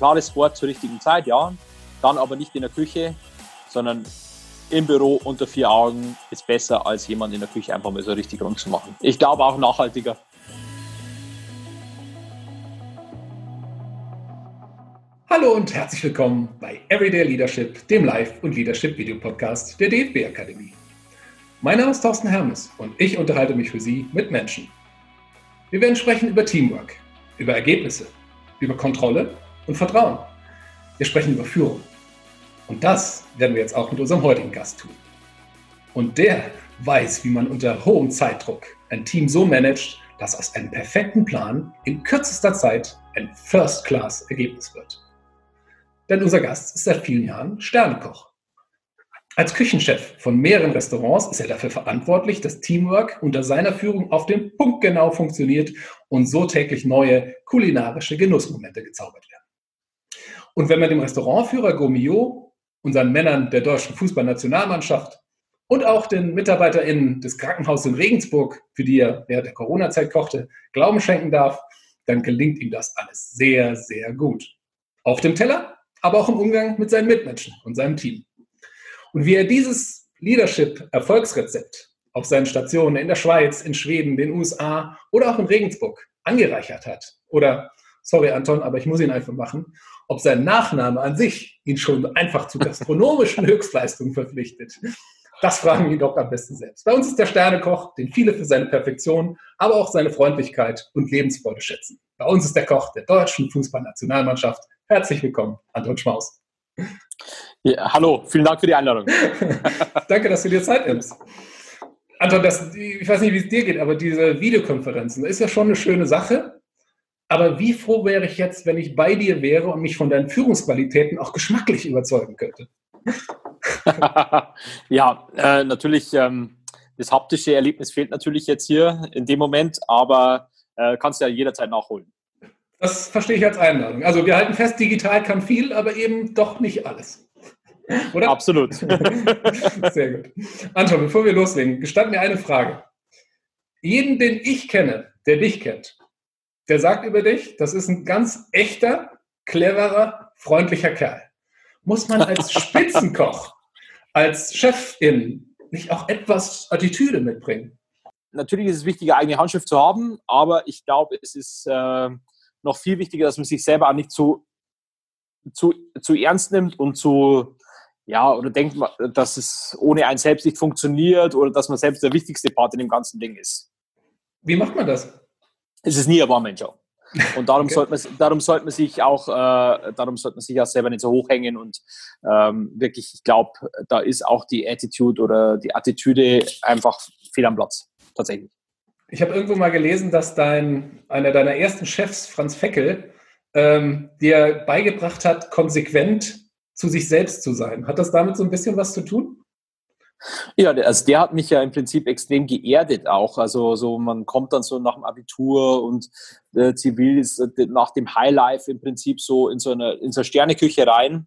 klares Wort zur richtigen Zeit, ja. Dann aber nicht in der Küche, sondern im Büro unter vier Augen ist besser, als jemand in der Küche einfach mal so richtig rund zu machen. Ich glaube auch nachhaltiger. Hallo und herzlich willkommen bei Everyday Leadership, dem Live- und Leadership-Video-Podcast der DFB Akademie. Mein Name ist Thorsten Hermes und ich unterhalte mich für Sie mit Menschen. Wir werden sprechen über Teamwork, über Ergebnisse, über Kontrolle und Vertrauen. Wir sprechen über Führung. Und das werden wir jetzt auch mit unserem heutigen Gast tun. Und der weiß, wie man unter hohem Zeitdruck ein Team so managt, dass aus einem perfekten Plan in kürzester Zeit ein First-Class-Ergebnis wird. Denn unser Gast ist seit vielen Jahren Sternekoch. Als Küchenchef von mehreren Restaurants ist er dafür verantwortlich, dass Teamwork unter seiner Führung auf den Punkt genau funktioniert und so täglich neue kulinarische Genussmomente gezaubert werden. Und wenn man dem Restaurantführer Gomio, unseren Männern der deutschen Fußballnationalmannschaft und auch den MitarbeiterInnen des Krankenhauses in Regensburg, für die er während der Corona-Zeit kochte, Glauben schenken darf, dann gelingt ihm das alles sehr, sehr gut. Auf dem Teller, aber auch im Umgang mit seinen Mitmenschen und seinem Team. Und wie er dieses Leadership-Erfolgsrezept auf seinen Stationen in der Schweiz, in Schweden, den USA oder auch in Regensburg angereichert hat. Oder, sorry Anton, aber ich muss ihn einfach machen, ob sein Nachname an sich ihn schon einfach zu gastronomischen Höchstleistungen verpflichtet. Das fragen wir ihn doch am besten selbst. Bei uns ist der Sternekoch, den viele für seine Perfektion, aber auch seine Freundlichkeit und Lebensfreude schätzen. Bei uns ist der Koch der deutschen Fußballnationalmannschaft. Herzlich willkommen, Anton Schmaus. Ja, hallo, vielen Dank für die Einladung. Danke, dass du dir Zeit nimmst. Anton, das, ich weiß nicht, wie es dir geht, aber diese Videokonferenzen ist ja schon eine schöne Sache. Aber wie froh wäre ich jetzt, wenn ich bei dir wäre und mich von deinen Führungsqualitäten auch geschmacklich überzeugen könnte? ja, äh, natürlich, ähm, das haptische Erlebnis fehlt natürlich jetzt hier in dem Moment, aber äh, kannst du ja jederzeit nachholen. Das verstehe ich als Einladung. Also wir halten fest, digital kann viel, aber eben doch nicht alles. Oder? Absolut. Sehr gut. Anton, bevor wir loslegen, gestand mir eine Frage. Jeden, den ich kenne, der dich kennt, der sagt über dich, das ist ein ganz echter, cleverer, freundlicher Kerl. Muss man als Spitzenkoch, als Chefin nicht auch etwas Attitüde mitbringen? Natürlich ist es wichtig, eigene Handschrift zu haben, aber ich glaube, es ist äh, noch viel wichtiger, dass man sich selber auch nicht zu, zu, zu ernst nimmt und zu, ja, oder denkt, dass es ohne einen selbst nicht funktioniert oder dass man selbst der wichtigste Part in dem ganzen Ding ist. Wie macht man das? Es ist nie eine One-Man-Show. Und darum, okay. sollte man, darum sollte man sich auch, äh, darum sollte man sich auch selber nicht so hochhängen und ähm, wirklich, ich glaube, da ist auch die Attitude oder die Attitüde einfach fehl am Platz, tatsächlich. Ich habe irgendwo mal gelesen, dass dein, einer deiner ersten Chefs, Franz Feckel, ähm, dir beigebracht hat, konsequent zu sich selbst zu sein. Hat das damit so ein bisschen was zu tun? Ja, also der hat mich ja im Prinzip extrem geerdet auch. Also so man kommt dann so nach dem Abitur und äh, zivil ist äh, nach dem Highlife im Prinzip so in so eine, in so eine Sterneküche rein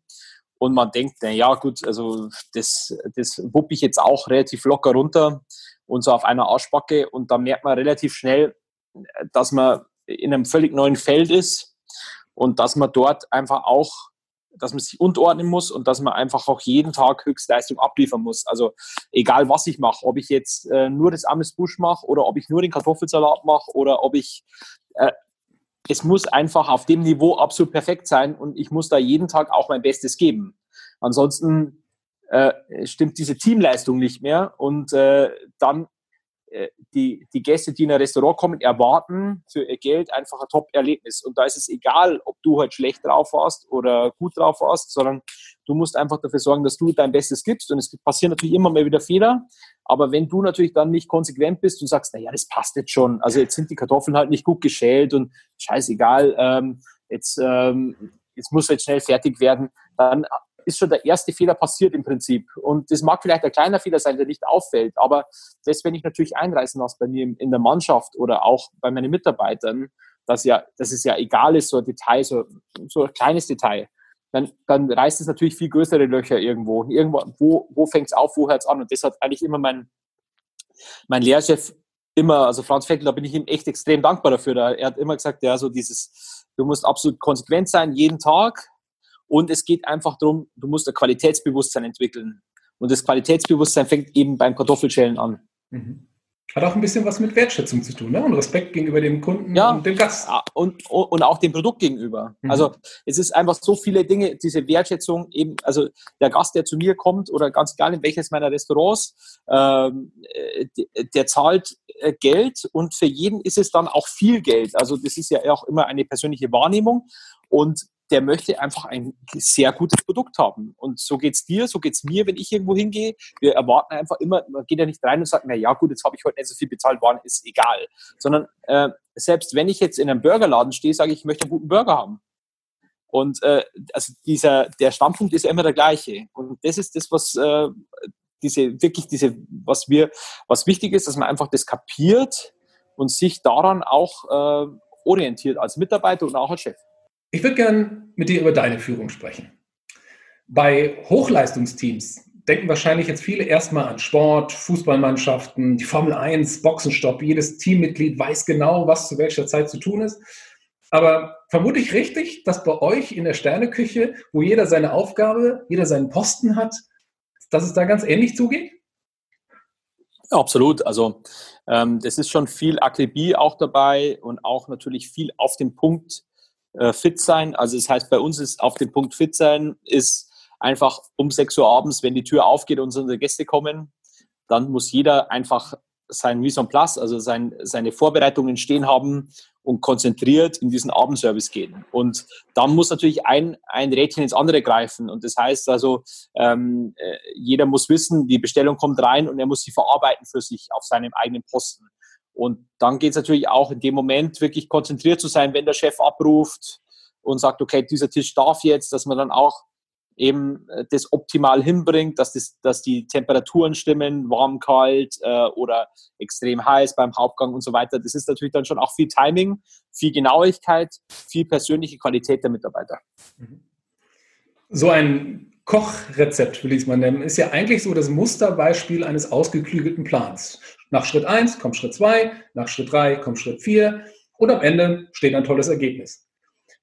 und man denkt, na ja gut, also das, das wupp ich jetzt auch relativ locker runter und so auf einer Arschbacke und da merkt man relativ schnell, dass man in einem völlig neuen Feld ist und dass man dort einfach auch, dass man sich unterordnen muss und dass man einfach auch jeden Tag Höchstleistung abliefern muss. Also egal was ich mache, ob ich jetzt äh, nur das Amesbusch mache oder ob ich nur den Kartoffelsalat mache oder ob ich äh, es muss einfach auf dem Niveau absolut perfekt sein und ich muss da jeden Tag auch mein Bestes geben. Ansonsten äh, stimmt diese Teamleistung nicht mehr und äh, dann die, die Gäste, die in ein Restaurant kommen, erwarten für ihr Geld einfach ein Top-Erlebnis. Und da ist es egal, ob du halt schlecht drauf warst oder gut drauf warst, sondern du musst einfach dafür sorgen, dass du dein Bestes gibst. Und es passieren natürlich immer mal wieder Fehler. Aber wenn du natürlich dann nicht konsequent bist und sagst, naja, das passt jetzt schon. Also jetzt sind die Kartoffeln halt nicht gut geschält und scheißegal, ähm, jetzt, ähm, jetzt muss jetzt schnell fertig werden, dann ist schon der erste Fehler passiert im Prinzip. Und das mag vielleicht ein kleiner Fehler sein, der nicht auffällt, aber das, wenn ich natürlich einreißen lasse bei mir in der Mannschaft oder auch bei meinen Mitarbeitern, dass ja, dass es ja egal ist, so ein Detail, so, so ein kleines Detail, dann, dann reißt es natürlich viel größere Löcher irgendwo. Irgendwo, wo, wo fängt es auf, wo hört es an? Und das hat eigentlich immer mein, mein Lehrchef immer, also Franz Feckel, da bin ich ihm echt extrem dankbar dafür. Er hat immer gesagt, ja, so dieses, du musst absolut konsequent sein, jeden Tag. Und es geht einfach darum, du musst ein Qualitätsbewusstsein entwickeln. Und das Qualitätsbewusstsein fängt eben beim Kartoffelschälen an. Mhm. Hat auch ein bisschen was mit Wertschätzung zu tun ne? und Respekt gegenüber dem Kunden ja, und dem Gast. Und, und auch dem Produkt gegenüber. Mhm. Also es ist einfach so viele Dinge, diese Wertschätzung eben, also der Gast, der zu mir kommt oder ganz egal in welches meiner Restaurants, ähm, äh, der zahlt äh, Geld und für jeden ist es dann auch viel Geld. Also das ist ja auch immer eine persönliche Wahrnehmung und der möchte einfach ein sehr gutes Produkt haben. Und so geht es dir, so geht es mir, wenn ich irgendwo hingehe. Wir erwarten einfach immer, man geht ja nicht rein und sagt mir, ja gut, jetzt habe ich heute nicht so viel bezahlt, waren, ist egal. Sondern äh, selbst wenn ich jetzt in einem Burgerladen stehe, sage ich, ich möchte einen guten Burger haben. Und äh, also dieser, der Standpunkt ist ja immer der gleiche. Und das ist das, was äh, diese, wirklich diese, was wir, was wichtig ist, dass man einfach das kapiert und sich daran auch äh, orientiert als Mitarbeiter und auch als Chef. Ich würde gern mit dir über deine Führung sprechen. Bei Hochleistungsteams denken wahrscheinlich jetzt viele erstmal an Sport, Fußballmannschaften, die Formel 1, Boxenstopp. Jedes Teammitglied weiß genau, was zu welcher Zeit zu tun ist. Aber vermute ich richtig, dass bei euch in der Sterneküche, wo jeder seine Aufgabe, jeder seinen Posten hat, dass es da ganz ähnlich zugeht? Absolut. Also ähm, ist schon viel Akribie auch dabei und auch natürlich viel auf den Punkt äh, fit sein. Also das heißt, bei uns ist auf dem Punkt fit sein, ist einfach um 6 Uhr abends, wenn die Tür aufgeht und unsere Gäste kommen, dann muss jeder einfach sein Mise en place, also sein, seine Vorbereitungen stehen haben und konzentriert in diesen Abendservice gehen. Und dann muss natürlich ein, ein Rädchen ins andere greifen. Und das heißt also, ähm, äh, jeder muss wissen, die Bestellung kommt rein und er muss sie verarbeiten für sich auf seinem eigenen Posten. Und dann geht es natürlich auch in dem Moment wirklich konzentriert zu sein, wenn der Chef abruft und sagt, okay, dieser Tisch darf jetzt, dass man dann auch eben äh, das optimal hinbringt, dass, das, dass die Temperaturen stimmen, warm, kalt äh, oder extrem heiß beim Hauptgang und so weiter. Das ist natürlich dann schon auch viel Timing, viel Genauigkeit, viel persönliche Qualität der Mitarbeiter. So ein Kochrezept, will ich es mal nennen, ist ja eigentlich so das Musterbeispiel eines ausgeklügelten Plans. Nach Schritt 1 kommt Schritt 2, nach Schritt 3 kommt Schritt 4 und am Ende steht ein tolles Ergebnis.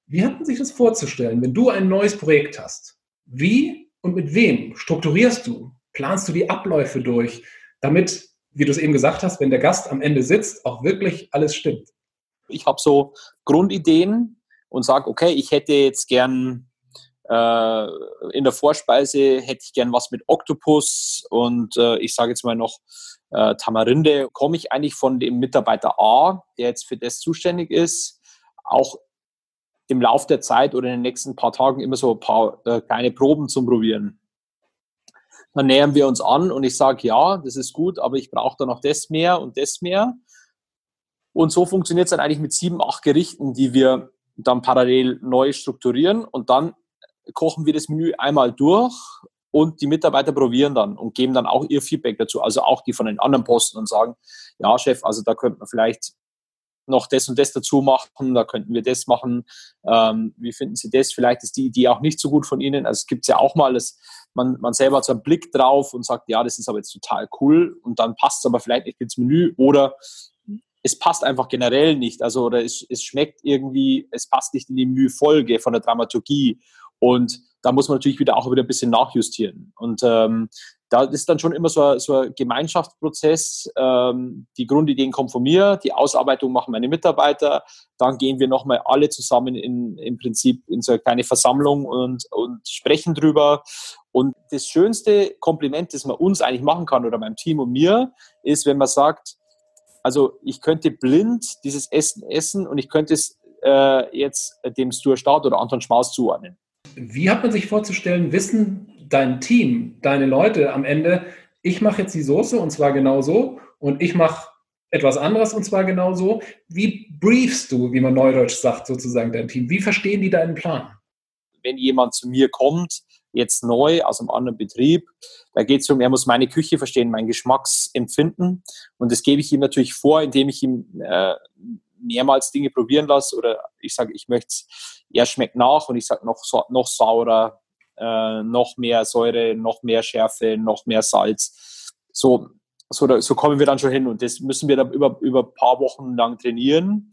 Wie hat man sich das vorzustellen, wenn du ein neues Projekt hast? Wie und mit wem strukturierst du, planst du die Abläufe durch, damit, wie du es eben gesagt hast, wenn der Gast am Ende sitzt, auch wirklich alles stimmt? Ich habe so Grundideen und sage, okay, ich hätte jetzt gern in der Vorspeise hätte ich gern was mit Oktopus und äh, ich sage jetzt mal noch äh, Tamarinde. Komme ich eigentlich von dem Mitarbeiter A, der jetzt für das zuständig ist, auch im Laufe der Zeit oder in den nächsten paar Tagen immer so ein paar äh, kleine Proben zum Probieren. Dann nähern wir uns an und ich sage, ja, das ist gut, aber ich brauche da noch das mehr und das mehr. Und so funktioniert es dann eigentlich mit sieben, acht Gerichten, die wir dann parallel neu strukturieren und dann kochen wir das Menü einmal durch und die Mitarbeiter probieren dann und geben dann auch ihr Feedback dazu, also auch die von den anderen Posten und sagen, ja Chef, also da könnte man vielleicht noch das und das dazu machen, da könnten wir das machen. Ähm, wie finden Sie das? Vielleicht ist die Idee auch nicht so gut von Ihnen. Also es gibt ja auch mal, dass man, man selber hat so einen Blick drauf und sagt, ja, das ist aber jetzt total cool und dann passt es aber vielleicht nicht ins Menü oder es passt einfach generell nicht. Also oder es, es schmeckt irgendwie, es passt nicht in die Menüfolge von der Dramaturgie und da muss man natürlich wieder auch wieder ein bisschen nachjustieren. Und ähm, da ist dann schon immer so, so ein Gemeinschaftsprozess. Ähm, die Grundideen kommen von mir, die Ausarbeitung machen meine Mitarbeiter. Dann gehen wir nochmal alle zusammen in, im Prinzip in so eine kleine Versammlung und, und sprechen drüber. Und das schönste Kompliment, das man uns eigentlich machen kann oder meinem Team und mir, ist, wenn man sagt, also ich könnte blind dieses Essen essen und ich könnte es äh, jetzt dem Stuart Start oder Anton Schmaus zuordnen. Wie hat man sich vorzustellen, wissen dein Team, deine Leute am Ende, ich mache jetzt die Soße und zwar genau so und ich mache etwas anderes und zwar genau so. Wie briefst du, wie man neudeutsch sagt, sozusagen dein Team? Wie verstehen die deinen Plan? Wenn jemand zu mir kommt, jetzt neu aus einem anderen Betrieb, da geht es um, er muss meine Küche verstehen, mein Geschmacksempfinden und das gebe ich ihm natürlich vor, indem ich ihm äh, mehrmals Dinge probieren lasse oder ich sage, ich möchte er schmeckt nach und ich sage noch, noch saurer, äh, noch mehr Säure, noch mehr Schärfe, noch mehr Salz. So, so, da, so kommen wir dann schon hin und das müssen wir dann über, über ein paar Wochen lang trainieren.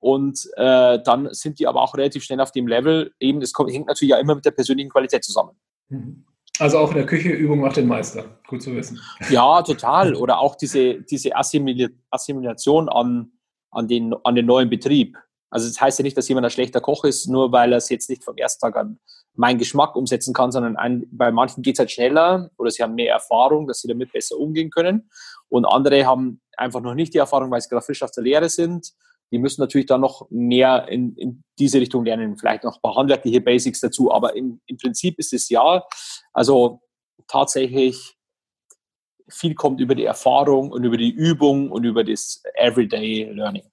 Und äh, dann sind die aber auch relativ schnell auf dem Level. Eben, das kommt, hängt natürlich ja immer mit der persönlichen Qualität zusammen. Mhm. Also auch in der Küche Übung macht den Meister. Gut zu wissen. Ja, total. Oder auch diese, diese Assimilation an, an, den, an den neuen Betrieb. Also das heißt ja nicht, dass jemand ein schlechter Koch ist, nur weil er es jetzt nicht vom ersten Tag an meinen Geschmack umsetzen kann, sondern ein, bei manchen geht es halt schneller oder sie haben mehr Erfahrung, dass sie damit besser umgehen können. Und andere haben einfach noch nicht die Erfahrung, weil sie gerade frisch aus der Lehre sind. Die müssen natürlich dann noch mehr in, in diese Richtung lernen, vielleicht noch ein paar handwerkliche Basics dazu. Aber im, im Prinzip ist es ja, also tatsächlich viel kommt über die Erfahrung und über die Übung und über das Everyday Learning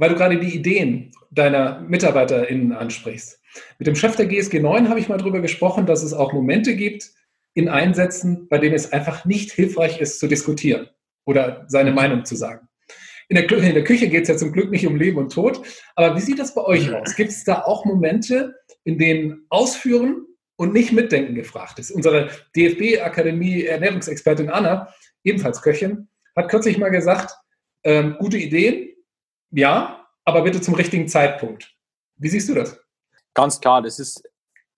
weil du gerade die Ideen deiner MitarbeiterInnen ansprichst. Mit dem Chef der GSG 9 habe ich mal darüber gesprochen, dass es auch Momente gibt in Einsätzen, bei denen es einfach nicht hilfreich ist zu diskutieren oder seine Meinung zu sagen. In der, in der Küche geht es ja zum Glück nicht um Leben und Tod, aber wie sieht das bei euch aus? Gibt es da auch Momente, in denen Ausführen und nicht Mitdenken gefragt ist? Unsere DFB-Akademie Ernährungsexpertin Anna, ebenfalls Köchin, hat kürzlich mal gesagt, ähm, gute Ideen, ja, aber bitte zum richtigen Zeitpunkt. Wie siehst du das? Ganz klar, das ist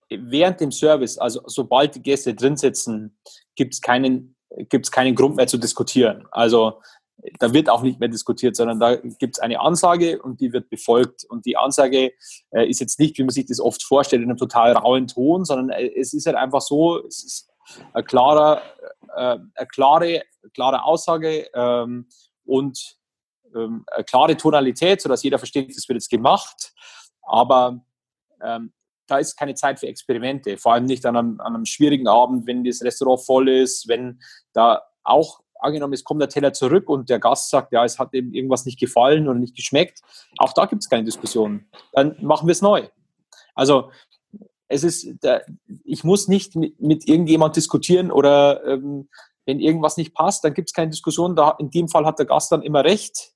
während dem Service, also sobald die Gäste drin sitzen, gibt es keinen, gibt's keinen Grund mehr zu diskutieren. Also da wird auch nicht mehr diskutiert, sondern da gibt es eine Ansage und die wird befolgt. Und die Ansage äh, ist jetzt nicht, wie man sich das oft vorstellt, in einem total rauen Ton, sondern äh, es ist halt einfach so, es ist eine klare, äh, eine klare, klare Aussage ähm, und ähm, eine klare Tonalität, sodass jeder versteht, das wird jetzt gemacht. Aber ähm, da ist keine Zeit für Experimente, vor allem nicht an einem, an einem schwierigen Abend, wenn das Restaurant voll ist, wenn da auch angenommen, es kommt der Teller zurück und der Gast sagt, ja, es hat ihm irgendwas nicht gefallen oder nicht geschmeckt. Auch da gibt es keine Diskussion. Dann machen wir es neu. Also es ist, ich muss nicht mit, mit irgendjemand diskutieren oder ähm, wenn irgendwas nicht passt, dann gibt es keine Diskussion. In dem Fall hat der Gast dann immer recht.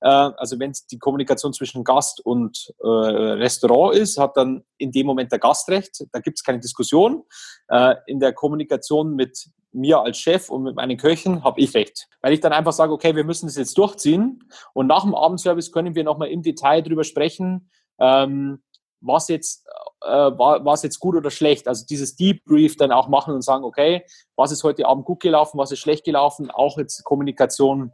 Äh, also wenn es die Kommunikation zwischen Gast und äh, Restaurant ist, hat dann in dem Moment der Gast recht. Da gibt es keine Diskussion. Äh, in der Kommunikation mit mir als Chef und mit meinen Köchen habe ich recht. Weil ich dann einfach sage, okay, wir müssen das jetzt durchziehen. Und nach dem Abendservice können wir nochmal im Detail drüber sprechen, ähm, was jetzt äh, war, es jetzt gut oder schlecht. Also dieses Debrief dann auch machen und sagen, okay, was ist heute Abend gut gelaufen, was ist schlecht gelaufen, auch jetzt Kommunikation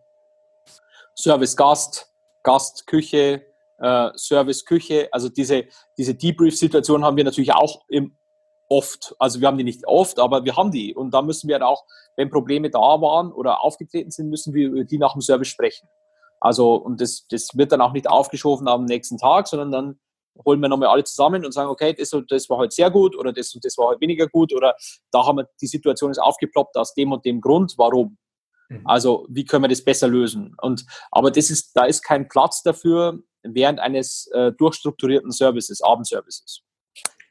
Service Gast, Gast Küche, äh, Service Küche. Also diese, diese Debrief-Situation haben wir natürlich auch im, oft. Also wir haben die nicht oft, aber wir haben die. Und da müssen wir auch, wenn Probleme da waren oder aufgetreten sind, müssen wir über die nach dem Service sprechen. Also, und das, das wird dann auch nicht aufgeschoben am nächsten Tag, sondern dann holen wir nochmal alle zusammen und sagen, okay, das und das war heute sehr gut oder das und das war heute weniger gut oder da haben wir, die Situation ist aufgeploppt aus dem und dem Grund, warum. Mhm. Also wie können wir das besser lösen? Und aber das ist, da ist kein Platz dafür während eines äh, durchstrukturierten Services, Abendservices.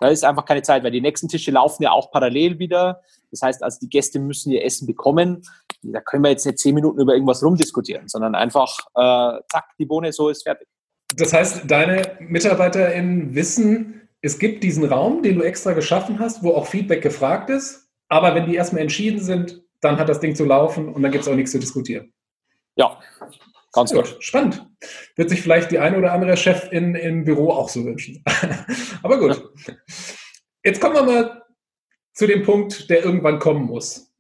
Da ist einfach keine Zeit, weil die nächsten Tische laufen ja auch parallel wieder. Das heißt, also die Gäste müssen ihr Essen bekommen. Da können wir jetzt nicht zehn Minuten über irgendwas rumdiskutieren, sondern einfach, äh, zack, die Bohne, so ist fertig. Das heißt, deine MitarbeiterInnen wissen, es gibt diesen Raum, den du extra geschaffen hast, wo auch Feedback gefragt ist. Aber wenn die erstmal entschieden sind, dann hat das Ding zu laufen und dann gibt es auch nichts zu diskutieren. Ja, ganz gut. Spannend. Wird sich vielleicht die eine oder andere Chefin im Büro auch so wünschen. Aber gut. Jetzt kommen wir mal zu dem Punkt, der irgendwann kommen muss.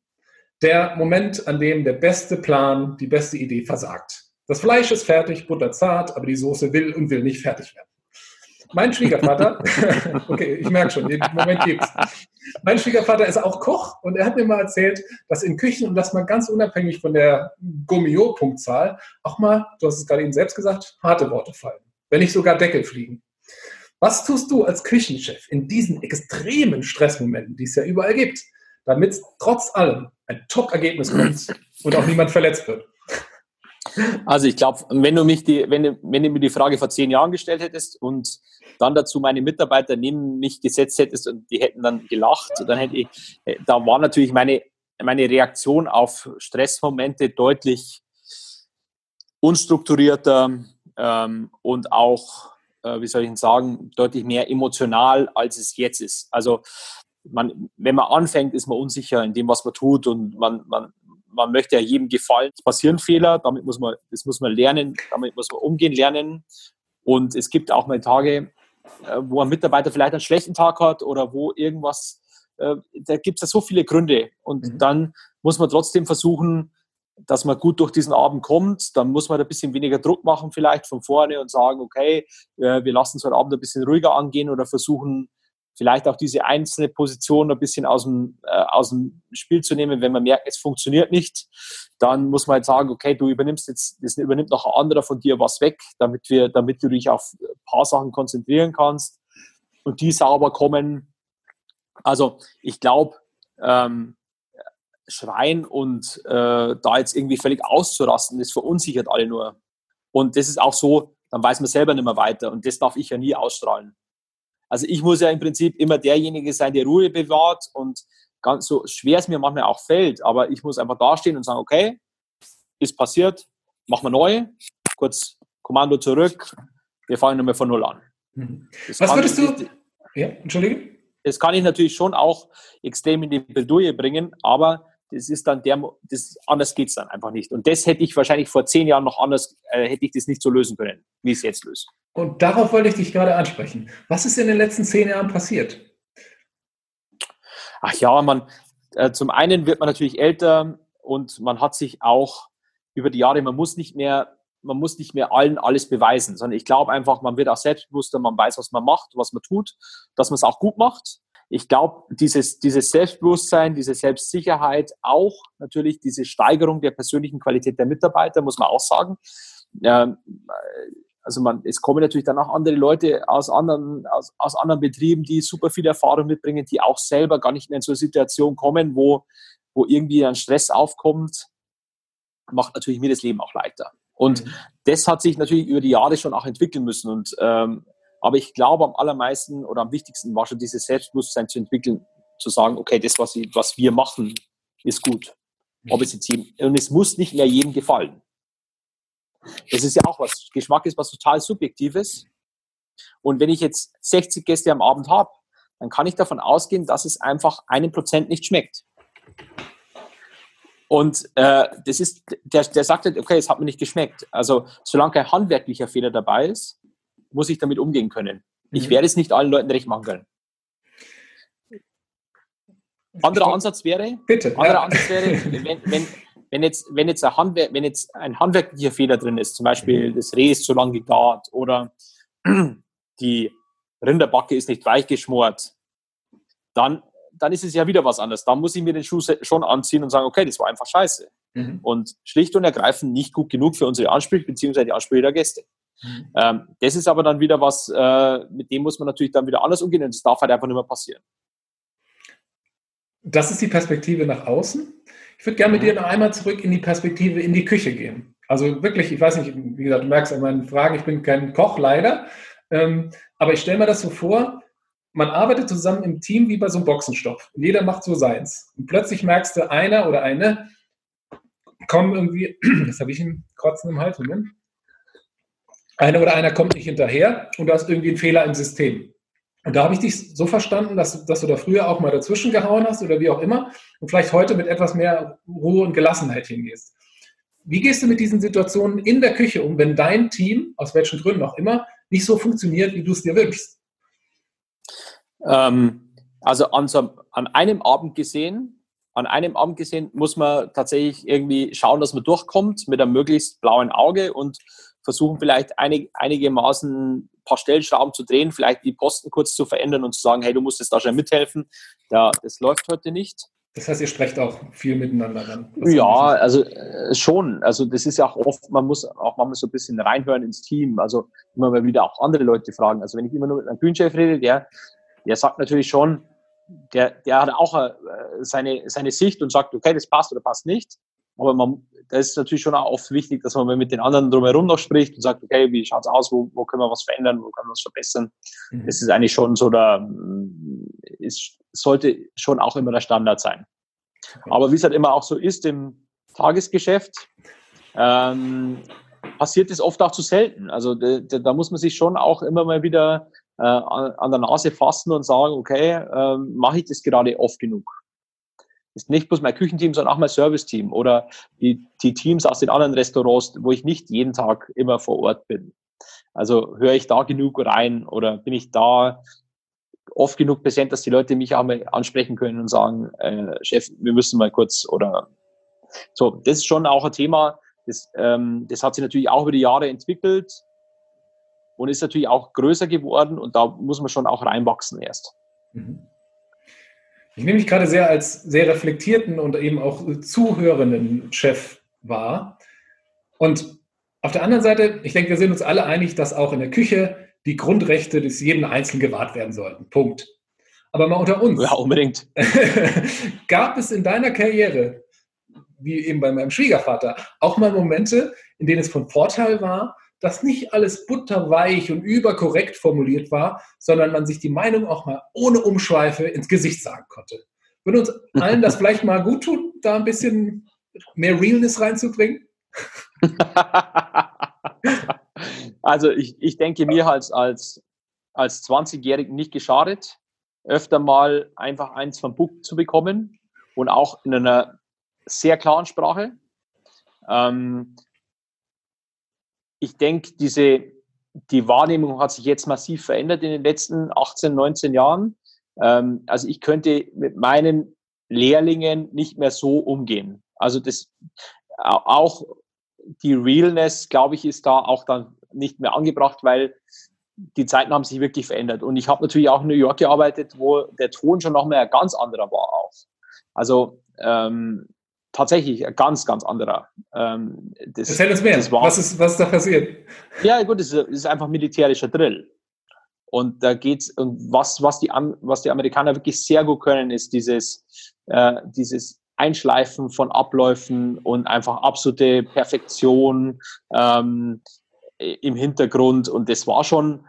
Der Moment, an dem der beste Plan, die beste Idee versagt. Das Fleisch ist fertig, butterzart, aber die Soße will und will nicht fertig werden. Mein Schwiegervater, okay, ich merke schon, den Moment gibt's. Mein Schwiegervater ist auch Koch und er hat mir mal erzählt, dass in Küchen, und das mal ganz unabhängig von der Gummio-Punktzahl, auch mal, du hast es gerade eben selbst gesagt, harte Worte fallen. Wenn nicht sogar Deckel fliegen. Was tust du als Küchenchef in diesen extremen Stressmomenten, die es ja überall gibt, damit trotz allem ein Top-Ergebnis kommt und auch niemand verletzt wird? Also ich glaube, wenn du mich die, wenn wenn du mir die Frage vor zehn Jahren gestellt hättest und dann dazu meine Mitarbeiter neben mich gesetzt hättest und die hätten dann gelacht, dann hätte ich, da war natürlich meine, meine Reaktion auf Stressmomente deutlich unstrukturierter ähm, und auch, äh, wie soll ich sagen, deutlich mehr emotional, als es jetzt ist. Also man, wenn man anfängt, ist man unsicher in dem, was man tut und man, man man möchte ja jedem gefallen. Es passieren Fehler, damit muss man, das muss man lernen, damit muss man umgehen lernen. Und es gibt auch mal Tage, äh, wo ein Mitarbeiter vielleicht einen schlechten Tag hat oder wo irgendwas, äh, da gibt es ja so viele Gründe. Und mhm. dann muss man trotzdem versuchen, dass man gut durch diesen Abend kommt. Dann muss man ein bisschen weniger Druck machen, vielleicht von vorne und sagen, okay, äh, wir lassen es heute Abend ein bisschen ruhiger angehen oder versuchen, vielleicht auch diese einzelne Position ein bisschen aus dem, äh, aus dem Spiel zu nehmen, wenn man merkt, es funktioniert nicht, dann muss man halt sagen, okay, du übernimmst jetzt, das übernimmt noch ein anderer von dir was weg, damit wir, damit du dich auf ein paar Sachen konzentrieren kannst und die sauber kommen. Also ich glaube, ähm, schreien und äh, da jetzt irgendwie völlig auszurasten, das verunsichert alle nur. Und das ist auch so, dann weiß man selber nicht mehr weiter und das darf ich ja nie ausstrahlen. Also ich muss ja im Prinzip immer derjenige sein, der Ruhe bewahrt und ganz so schwer es mir manchmal auch fällt, aber ich muss einfach dastehen und sagen, okay, ist passiert, machen wir neu, kurz Kommando zurück, wir fangen nochmal von Null an. Mhm. Was würdest du... Ja, entschuldige? Das kann ich natürlich schon auch extrem in die Bredouille bringen, aber das ist dann der, das, anders geht es dann einfach nicht. Und das hätte ich wahrscheinlich vor zehn Jahren noch anders, äh, hätte ich das nicht so lösen können, wie ich es jetzt löse. Und darauf wollte ich dich gerade ansprechen. Was ist in den letzten zehn Jahren passiert? Ach ja, man, äh, zum einen wird man natürlich älter und man hat sich auch über die Jahre, man muss nicht mehr, man muss nicht mehr allen alles beweisen, sondern ich glaube einfach, man wird auch selbstbewusster, man weiß, was man macht, was man tut, dass man es auch gut macht ich glaube, dieses, dieses Selbstbewusstsein, diese Selbstsicherheit, auch natürlich diese Steigerung der persönlichen Qualität der Mitarbeiter, muss man auch sagen. Ähm, also man, es kommen natürlich dann auch andere Leute aus anderen, aus, aus anderen Betrieben, die super viel Erfahrung mitbringen, die auch selber gar nicht mehr in so eine Situation kommen, wo, wo irgendwie ein Stress aufkommt, macht natürlich mir das Leben auch leichter. Und mhm. das hat sich natürlich über die Jahre schon auch entwickeln müssen. Und ähm, aber ich glaube, am allermeisten oder am wichtigsten war schon dieses Selbstbewusstsein zu entwickeln, zu sagen, okay, das, was, ich, was wir machen, ist gut. Ob es jetzt jedem, und es muss nicht mehr jedem gefallen. Das ist ja auch was. Geschmack ist was total Subjektives. Und wenn ich jetzt 60 Gäste am Abend habe, dann kann ich davon ausgehen, dass es einfach einem Prozent nicht schmeckt. Und äh, das ist, der, der sagt, halt, okay, es hat mir nicht geschmeckt. Also solange kein handwerklicher Fehler dabei ist, muss ich damit umgehen können. Ich mhm. werde es nicht allen Leuten recht machen können. Anderer Ansatz wäre, Bitte, anderer ja. Ansatz wäre, wenn, wenn, wenn, jetzt, wenn, jetzt ein wenn jetzt ein handwerklicher Fehler drin ist, zum Beispiel mhm. das Reh ist zu lang gegart oder die Rinderbacke ist nicht weich geschmort, dann, dann ist es ja wieder was anderes. Dann muss ich mir den Schuh schon anziehen und sagen, okay, das war einfach scheiße. Mhm. Und schlicht und ergreifend nicht gut genug für unsere Ansprüche beziehungsweise die Ansprüche der Gäste. Mhm. Ähm, das ist aber dann wieder was, äh, mit dem muss man natürlich dann wieder anders umgehen und das darf halt einfach nicht mehr passieren. Das ist die Perspektive nach außen. Ich würde gerne mit mhm. dir noch einmal zurück in die Perspektive in die Küche gehen. Also wirklich, ich weiß nicht, wie gesagt, du merkst an meinen Fragen, ich bin kein Koch leider, ähm, aber ich stelle mir das so vor, man arbeitet zusammen im Team wie bei so einem Boxenstopp. Jeder macht so seins. Und plötzlich merkst du, einer oder eine kommen irgendwie, das habe ich einen Krotzen im Hals, Moment einer oder einer kommt nicht hinterher und du hast irgendwie einen Fehler im System. Und da habe ich dich so verstanden, dass, dass du da früher auch mal dazwischen gehauen hast oder wie auch immer und vielleicht heute mit etwas mehr Ruhe und Gelassenheit hingehst. Wie gehst du mit diesen Situationen in der Küche um, wenn dein Team, aus welchen Gründen auch immer, nicht so funktioniert, wie du es dir wünschst? Ähm, also an, so, an einem Abend gesehen, an einem Abend gesehen muss man tatsächlich irgendwie schauen, dass man durchkommt mit einem möglichst blauen Auge und versuchen vielleicht einig, einigermaßen ein paar Stellschrauben zu drehen, vielleicht die Posten kurz zu verändern und zu sagen, hey, du musst jetzt da schon mithelfen. Ja, das läuft heute nicht. Das heißt, ihr sprecht auch viel miteinander dann? Ja, also äh, schon. Also das ist ja auch oft, man muss auch manchmal so ein bisschen reinhören ins Team. Also immer mal wieder auch andere Leute fragen. Also wenn ich immer nur mit einem Kühnchef rede, der, der sagt natürlich schon, der, der hat auch äh, seine, seine Sicht und sagt, okay, das passt oder passt nicht. Aber man, da ist natürlich schon auch oft wichtig, dass man mit den anderen drumherum noch spricht und sagt, okay, wie schaut's aus, wo, wo können wir was verändern, wo können wir was verbessern. Mhm. Das ist eigentlich schon so der, ist, sollte schon auch immer der Standard sein. Okay. Aber wie es halt immer auch so ist im Tagesgeschäft, ähm, passiert es oft auch zu selten. Also da, da, muss man sich schon auch immer mal wieder äh, an, an der Nase fassen und sagen, okay, ähm, mache ich das gerade oft genug? Ist nicht bloß mein Küchenteam, sondern auch mein Serviceteam oder die, die Teams aus den anderen Restaurants, wo ich nicht jeden Tag immer vor Ort bin. Also höre ich da genug rein oder bin ich da oft genug präsent, dass die Leute mich auch mal ansprechen können und sagen, äh, Chef, wir müssen mal kurz oder so. Das ist schon auch ein Thema, das, ähm, das hat sich natürlich auch über die Jahre entwickelt und ist natürlich auch größer geworden und da muss man schon auch reinwachsen erst. Mhm. Ich nehme mich gerade sehr als sehr reflektierten und eben auch zuhörenden Chef wahr. Und auf der anderen Seite, ich denke, wir sind uns alle einig, dass auch in der Küche die Grundrechte des jeden Einzelnen gewahrt werden sollten. Punkt. Aber mal unter uns. Ja, unbedingt. gab es in deiner Karriere, wie eben bei meinem Schwiegervater, auch mal Momente, in denen es von Vorteil war, dass nicht alles butterweich und überkorrekt formuliert war, sondern man sich die Meinung auch mal ohne Umschweife ins Gesicht sagen konnte. Würde uns allen das vielleicht mal gut tun, da ein bisschen mehr Realness reinzubringen? also ich, ich denke, mir als, als, als 20-Jährigen nicht geschadet, öfter mal einfach eins vom Buch zu bekommen und auch in einer sehr klaren Sprache. Ähm, ich denke, diese, die Wahrnehmung hat sich jetzt massiv verändert in den letzten 18, 19 Jahren. Ähm, also ich könnte mit meinen Lehrlingen nicht mehr so umgehen. Also das auch die Realness, glaube ich, ist da auch dann nicht mehr angebracht, weil die Zeiten haben sich wirklich verändert. Und ich habe natürlich auch in New York gearbeitet, wo der Ton schon noch mal ein ganz anderer war auch. Also ähm, tatsächlich ein ganz, ganz anderer. Ähm, das, Erzähl uns mehr. War, was, ist, was ist da passiert? Ja, gut, es ist, ist, einfach militärischer Drill. Und da geht's, und was, was die, was die Amerikaner wirklich sehr gut können, ist dieses, äh, dieses Einschleifen von Abläufen und einfach absolute Perfektion ähm, im Hintergrund. Und das war schon,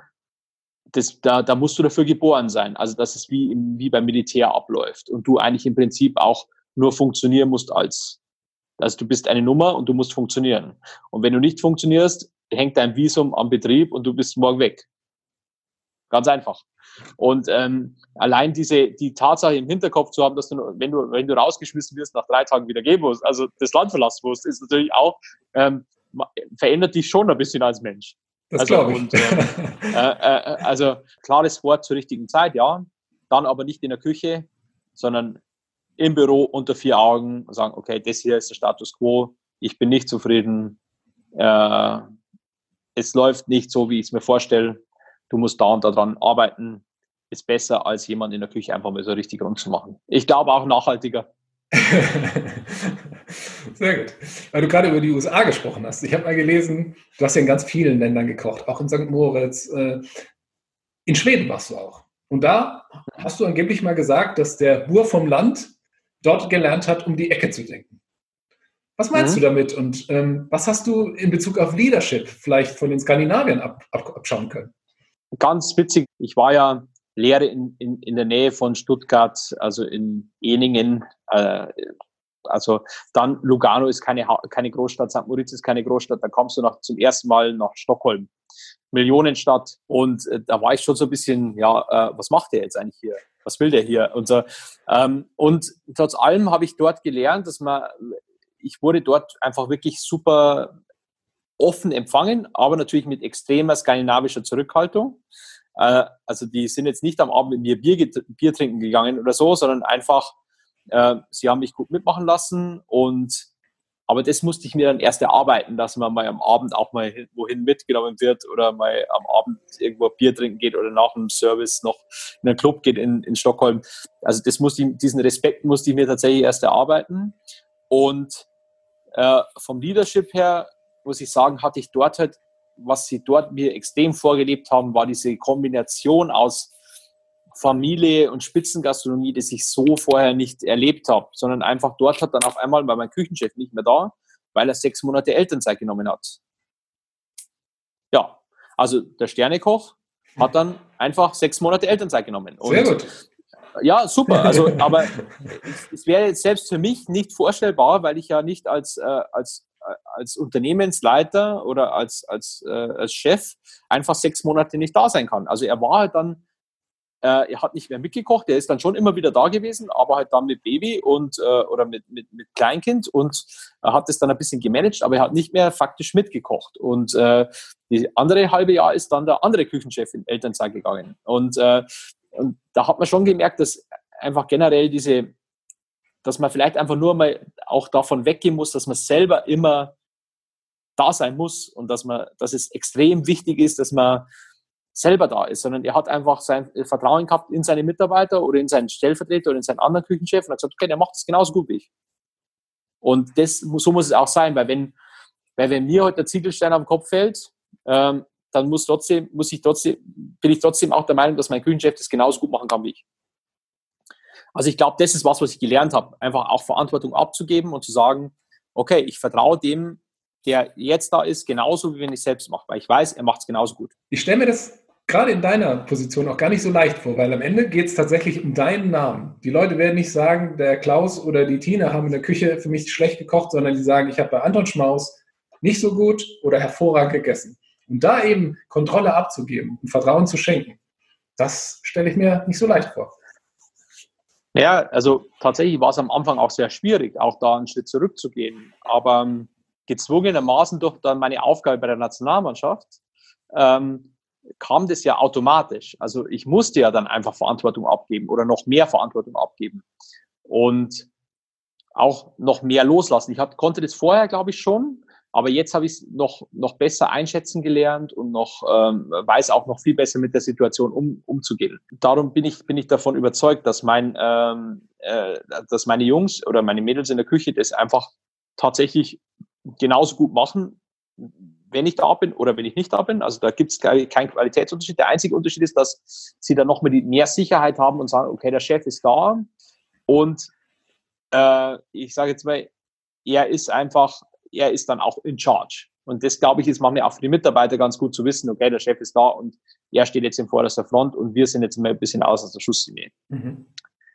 das, da, da musst du dafür geboren sein. Also, dass es wie, im, wie beim Militär abläuft und du eigentlich im Prinzip auch nur funktionieren musst als. Also du bist eine Nummer und du musst funktionieren. Und wenn du nicht funktionierst, hängt dein Visum am Betrieb und du bist morgen weg. Ganz einfach. Und ähm, allein diese die Tatsache im Hinterkopf zu haben, dass du, wenn du wenn du rausgeschmissen wirst, nach drei Tagen wieder gehen musst, also das Land verlassen musst, ist natürlich auch ähm, verändert dich schon ein bisschen als Mensch. Das also, glaube ich. Und, ähm, äh, äh, also klares Wort zur richtigen Zeit, ja. Dann aber nicht in der Küche, sondern im Büro unter vier Augen und sagen, okay, das hier ist der Status quo, ich bin nicht zufrieden, äh, es läuft nicht so, wie ich es mir vorstelle, du musst da und da dran arbeiten, ist besser, als jemand in der Küche einfach mal so richtig rund zu machen. Ich glaube auch nachhaltiger. Sehr gut. Weil du gerade über die USA gesprochen hast. Ich habe mal gelesen, du hast ja in ganz vielen Ländern gekocht, auch in St. Moritz. Äh, in Schweden warst du auch. Und da hast du angeblich mal gesagt, dass der Bur vom Land dort gelernt hat, um die Ecke zu denken. Was meinst mhm. du damit und ähm, was hast du in Bezug auf Leadership vielleicht von den Skandinaviern ab, ab, abschauen können? Ganz witzig, ich war ja Lehre in, in, in der Nähe von Stuttgart, also in Eningen. Äh, also dann Lugano ist keine, keine Großstadt, St. Moritz ist keine Großstadt, da kommst du noch zum ersten Mal nach Stockholm. Millionenstadt. Und äh, da war ich schon so ein bisschen, ja, äh, was macht der jetzt eigentlich hier? Was will der hier? Und, so. ähm, und trotz allem habe ich dort gelernt, dass man, ich wurde dort einfach wirklich super offen empfangen, aber natürlich mit extremer skandinavischer Zurückhaltung. Äh, also die sind jetzt nicht am Abend mit mir Bier, Bier trinken gegangen oder so, sondern einfach, äh, sie haben mich gut mitmachen lassen und aber das musste ich mir dann erst erarbeiten, dass man mal am Abend auch mal wohin mitgenommen wird oder mal am Abend irgendwo Bier trinken geht oder nach dem Service noch in einen Club geht in, in Stockholm. Also das musste ich, diesen Respekt musste ich mir tatsächlich erst erarbeiten. Und äh, vom Leadership her muss ich sagen, hatte ich dort halt, was sie dort mir extrem vorgelebt haben, war diese Kombination aus Familie und Spitzengastronomie, das ich so vorher nicht erlebt habe, sondern einfach dort hat dann auf einmal, weil mein Küchenchef nicht mehr da, weil er sechs Monate Elternzeit genommen hat. Ja, also der Sternekoch hat dann einfach sechs Monate Elternzeit genommen. Und Sehr gut. Ja, super. Also, aber es, es wäre jetzt selbst für mich nicht vorstellbar, weil ich ja nicht als, äh, als, äh, als Unternehmensleiter oder als, als, äh, als Chef einfach sechs Monate nicht da sein kann. Also er war halt dann äh, er hat nicht mehr mitgekocht, er ist dann schon immer wieder da gewesen, aber halt dann mit Baby und äh, oder mit, mit, mit Kleinkind und er hat es dann ein bisschen gemanagt, aber er hat nicht mehr faktisch mitgekocht. Und äh, die andere halbe Jahr ist dann der andere Küchenchef in Elternzeit gegangen. Und, äh, und da hat man schon gemerkt, dass einfach generell diese, dass man vielleicht einfach nur mal auch davon weggehen muss, dass man selber immer da sein muss und dass man, dass es extrem wichtig ist, dass man selber da ist, sondern er hat einfach sein Vertrauen gehabt in seine Mitarbeiter oder in seinen Stellvertreter oder in seinen anderen Küchenchef und hat gesagt, okay, der macht das genauso gut wie ich. Und das, so muss es auch sein, weil wenn, weil wenn mir heute der Ziegelstein am Kopf fällt, ähm, dann muss trotzdem, muss ich trotzdem, bin ich trotzdem auch der Meinung, dass mein Küchenchef das genauso gut machen kann wie ich. Also ich glaube, das ist was, was ich gelernt habe, einfach auch Verantwortung abzugeben und zu sagen, okay, ich vertraue dem, der jetzt da ist, genauso wie wenn ich selbst mache, weil ich weiß, er macht es genauso gut. Ich stelle mir das gerade in deiner Position auch gar nicht so leicht vor, weil am Ende geht es tatsächlich um deinen Namen. Die Leute werden nicht sagen, der Klaus oder die Tina haben in der Küche für mich schlecht gekocht, sondern die sagen, ich habe bei Anton Schmaus nicht so gut oder hervorragend gegessen. Und da eben Kontrolle abzugeben und Vertrauen zu schenken, das stelle ich mir nicht so leicht vor. Ja, also tatsächlich war es am Anfang auch sehr schwierig, auch da einen Schritt zurückzugehen. Aber ähm, gezwungenermaßen durch dann meine Aufgabe bei der Nationalmannschaft ähm, kam das ja automatisch. Also ich musste ja dann einfach Verantwortung abgeben oder noch mehr Verantwortung abgeben und auch noch mehr loslassen. Ich hab, konnte das vorher, glaube ich, schon, aber jetzt habe ich es noch, noch besser einschätzen gelernt und noch ähm, weiß auch noch viel besser mit der Situation um, umzugehen. Darum bin ich, bin ich davon überzeugt, dass, mein, ähm, äh, dass meine Jungs oder meine Mädels in der Küche das einfach tatsächlich genauso gut machen, wenn ich da bin oder wenn ich nicht da bin. Also da gibt es keinen Qualitätsunterschied. Der einzige Unterschied ist, dass sie dann nochmal mehr Sicherheit haben und sagen, okay, der Chef ist da und äh, ich sage jetzt mal, er ist einfach, er ist dann auch in charge. Und das, glaube ich, ist manchmal auch für die Mitarbeiter ganz gut zu wissen, okay, der Chef ist da und er steht jetzt in vorderster Front und wir sind jetzt mal ein bisschen aus der Schusslinie. Mhm.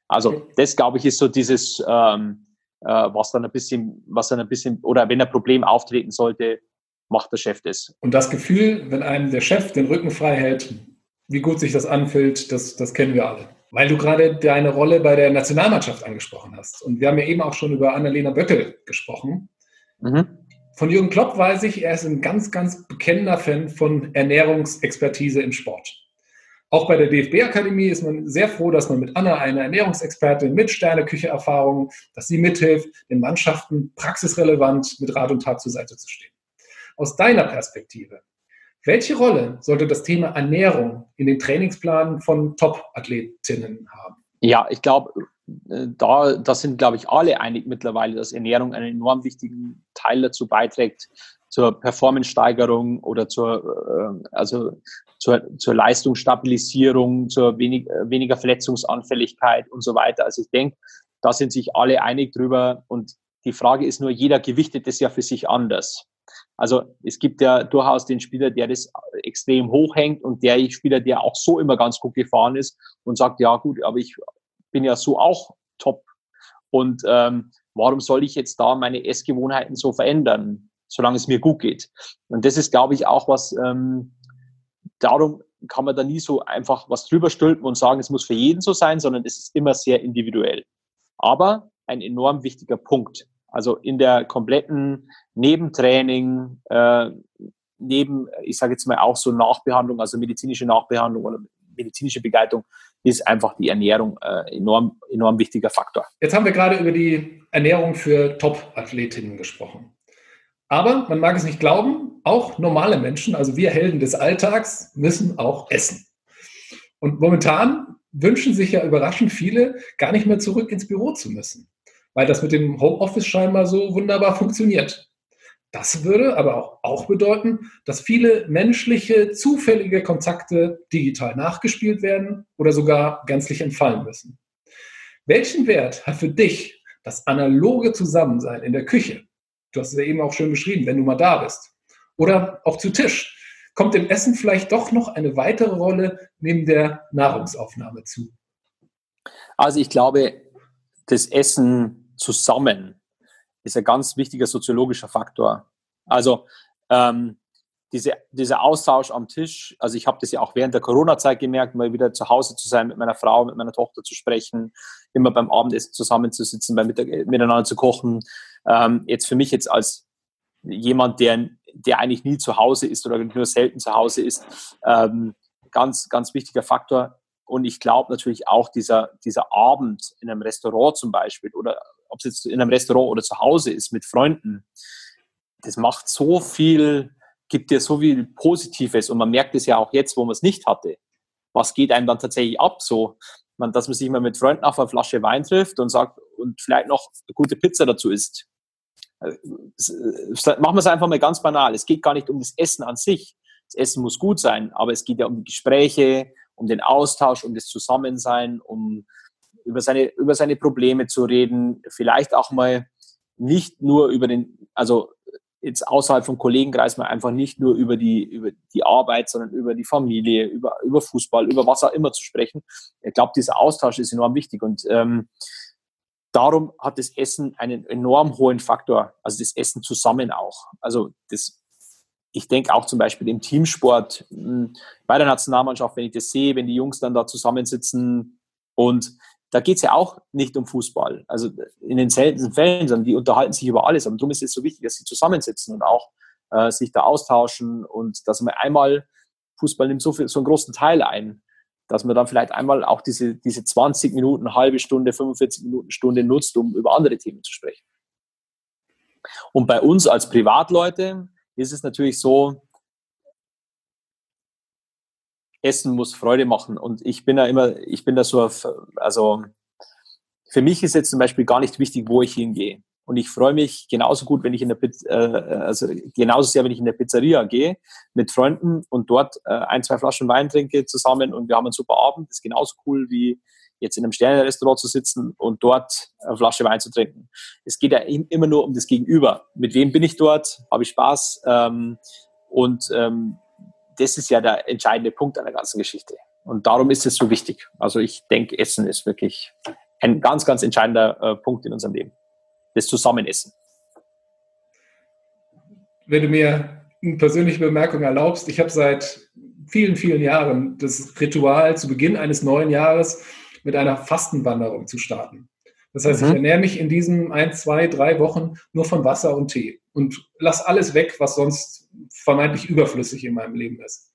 Also das, glaube ich, ist so dieses, ähm, äh, was dann ein bisschen, was dann ein bisschen, oder wenn ein Problem auftreten sollte, macht der Chef das. Und das Gefühl, wenn einem der Chef den Rücken frei hält, wie gut sich das anfühlt, das, das kennen wir alle. Weil du gerade deine Rolle bei der Nationalmannschaft angesprochen hast. Und wir haben ja eben auch schon über Annalena Böckel gesprochen. Mhm. Von Jürgen Klopp weiß ich, er ist ein ganz, ganz bekennender Fan von Ernährungsexpertise im Sport. Auch bei der DFB-Akademie ist man sehr froh, dass man mit Anna eine Ernährungsexpertin mit Sterneküche-Erfahrung, dass sie mithilft, den Mannschaften praxisrelevant mit Rat und Tat zur Seite zu stehen. Aus deiner Perspektive, welche Rolle sollte das Thema Ernährung in den Trainingsplanen von Top-Athletinnen haben? Ja, ich glaube, äh, da, da sind, glaube ich, alle einig mittlerweile, dass Ernährung einen enorm wichtigen Teil dazu beiträgt, zur Performance-Steigerung oder zur, äh, also zur, zur Leistungsstabilisierung, zur wenig, äh, weniger Verletzungsanfälligkeit und so weiter. Also ich denke, da sind sich alle einig drüber. Und die Frage ist nur, jeder gewichtet es ja für sich anders. Also es gibt ja durchaus den Spieler, der das extrem hochhängt und der Spieler, der auch so immer ganz gut gefahren ist und sagt, ja gut, aber ich bin ja so auch top. Und ähm, warum soll ich jetzt da meine Essgewohnheiten so verändern, solange es mir gut geht? Und das ist, glaube ich, auch was, ähm, darum kann man da nie so einfach was drüber stülpen und sagen, es muss für jeden so sein, sondern es ist immer sehr individuell. Aber ein enorm wichtiger Punkt. Also in der kompletten Nebentraining, äh, neben, ich sage jetzt mal auch so Nachbehandlung, also medizinische Nachbehandlung oder medizinische Begleitung, ist einfach die Ernährung äh, enorm, enorm wichtiger Faktor. Jetzt haben wir gerade über die Ernährung für Top-Athletinnen gesprochen. Aber man mag es nicht glauben, auch normale Menschen, also wir Helden des Alltags, müssen auch essen. Und momentan wünschen sich ja überraschend viele, gar nicht mehr zurück ins Büro zu müssen, weil das mit dem Homeoffice scheinbar so wunderbar funktioniert. Das würde aber auch, bedeuten, dass viele menschliche, zufällige Kontakte digital nachgespielt werden oder sogar gänzlich entfallen müssen. Welchen Wert hat für dich das analoge Zusammensein in der Küche, Du hast es ja eben auch schön beschrieben, wenn du mal da bist. Oder auch zu Tisch. Kommt dem Essen vielleicht doch noch eine weitere Rolle neben der Nahrungsaufnahme zu? Also ich glaube, das Essen zusammen ist ein ganz wichtiger soziologischer Faktor. Also ähm, diese, dieser Austausch am Tisch, also ich habe das ja auch während der Corona-Zeit gemerkt, mal wieder zu Hause zu sein, mit meiner Frau, mit meiner Tochter zu sprechen, immer beim Abendessen zusammenzusitzen, beim Mittag, miteinander zu kochen. Ähm, jetzt für mich jetzt als jemand, der, der eigentlich nie zu Hause ist oder nur selten zu Hause ist, ähm, ganz, ganz wichtiger Faktor. Und ich glaube natürlich auch dieser, dieser Abend in einem Restaurant zum Beispiel oder ob es jetzt in einem Restaurant oder zu Hause ist mit Freunden, das macht so viel gibt dir so viel Positives und man merkt es ja auch jetzt, wo man es nicht hatte. Was geht einem dann tatsächlich ab? So, man, dass man sich mal mit Freunden auf eine Flasche Wein trifft und sagt und vielleicht noch eine gute Pizza dazu isst. Äh, machen wir es einfach mal ganz banal. Es geht gar nicht um das Essen an sich. Das Essen muss gut sein, aber es geht ja um die Gespräche, um den Austausch, um das Zusammensein, um über seine, über seine Probleme zu reden, vielleicht auch mal nicht nur über den, also jetzt außerhalb vom Kollegenkreis mal einfach nicht nur über die, über die Arbeit, sondern über die Familie, über, über Fußball, über was auch immer zu sprechen. Ich glaube, dieser Austausch ist enorm wichtig und ähm, darum hat das Essen einen enorm hohen Faktor, also das Essen zusammen auch. Also das, ich denke auch zum Beispiel im Teamsport, hm, bei der Nationalmannschaft, wenn ich das sehe, wenn die Jungs dann da zusammensitzen und da geht es ja auch nicht um Fußball. Also in den seltensten Fällen, sondern die unterhalten sich über alles. Aber darum ist es so wichtig, dass sie zusammensitzen und auch äh, sich da austauschen und dass man einmal, Fußball nimmt so, viel, so einen großen Teil ein, dass man dann vielleicht einmal auch diese, diese 20 Minuten, halbe Stunde, 45 Minuten, Stunde nutzt, um über andere Themen zu sprechen. Und bei uns als Privatleute ist es natürlich so, Essen muss Freude machen. Und ich bin da immer, ich bin da so, also für mich ist jetzt zum Beispiel gar nicht wichtig, wo ich hingehe. Und ich freue mich genauso gut, wenn ich in der Pizza, äh, also genauso sehr, wenn ich in der Pizzeria gehe mit Freunden und dort äh, ein, zwei Flaschen Wein trinke zusammen und wir haben einen super Abend. Das ist genauso cool wie jetzt in einem Sternenrestaurant zu sitzen und dort eine Flasche Wein zu trinken. Es geht ja immer nur um das Gegenüber. Mit wem bin ich dort? Habe ich Spaß? Ähm, und ähm, das ist ja der entscheidende Punkt an der ganzen Geschichte. Und darum ist es so wichtig. Also ich denke, Essen ist wirklich ein ganz, ganz entscheidender äh, Punkt in unserem Leben. Das Zusammenessen. Wenn du mir eine persönliche Bemerkung erlaubst, ich habe seit vielen, vielen Jahren das Ritual zu Beginn eines neuen Jahres mit einer Fastenwanderung zu starten. Das heißt, mhm. ich ernähre mich in diesen ein, zwei, drei Wochen nur von Wasser und Tee und lass alles weg, was sonst vermeintlich überflüssig in meinem Leben ist.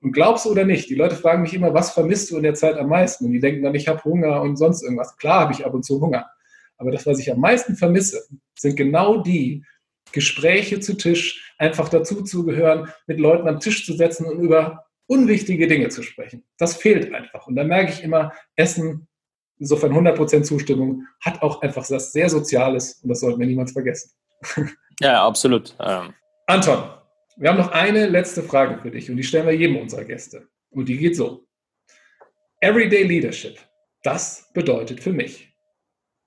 Und glaubst du oder nicht, die Leute fragen mich immer, was vermisst du in der Zeit am meisten? Und die denken dann, ich habe Hunger und sonst irgendwas. Klar habe ich ab und zu Hunger. Aber das, was ich am meisten vermisse, sind genau die Gespräche zu Tisch, einfach dazu zu gehören, mit Leuten am Tisch zu setzen und über unwichtige Dinge zu sprechen. Das fehlt einfach. Und da merke ich immer, Essen insofern 100% Zustimmung, hat auch einfach was sehr Soziales und das sollten wir niemals vergessen. Ja, absolut. Ähm. Anton, wir haben noch eine letzte Frage für dich und die stellen wir jedem unserer Gäste. Und die geht so. Everyday Leadership, das bedeutet für mich.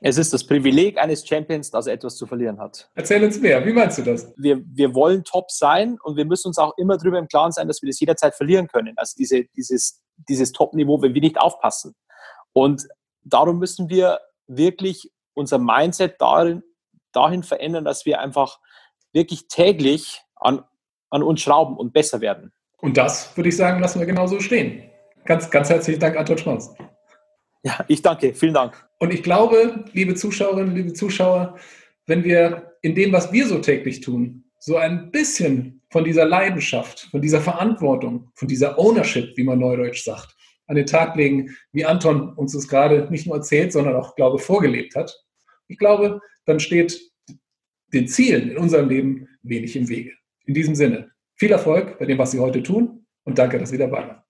Es ist das Privileg eines Champions, dass er etwas zu verlieren hat. Erzähl uns mehr. Wie meinst du das? Wir, wir wollen top sein und wir müssen uns auch immer darüber im Klaren sein, dass wir das jederzeit verlieren können. Also diese, dieses, dieses Top-Niveau, wenn wir nicht aufpassen. Und darum müssen wir wirklich unser Mindset darin, dahin verändern, dass wir einfach wirklich täglich an, an uns schrauben und besser werden. Und das, würde ich sagen, lassen wir genauso stehen. Ganz, ganz herzlichen Dank, Anton Schmaus. Ja, ich danke. Vielen Dank. Und ich glaube, liebe Zuschauerinnen, liebe Zuschauer, wenn wir in dem, was wir so täglich tun, so ein bisschen von dieser Leidenschaft, von dieser Verantwortung, von dieser Ownership, wie man neudeutsch sagt, an den Tag legen, wie Anton uns das gerade nicht nur erzählt, sondern auch, glaube vorgelebt hat. Ich glaube, dann steht den Zielen in unserem Leben wenig im Wege. In diesem Sinne, viel Erfolg bei dem, was Sie heute tun und danke, dass Sie dabei waren.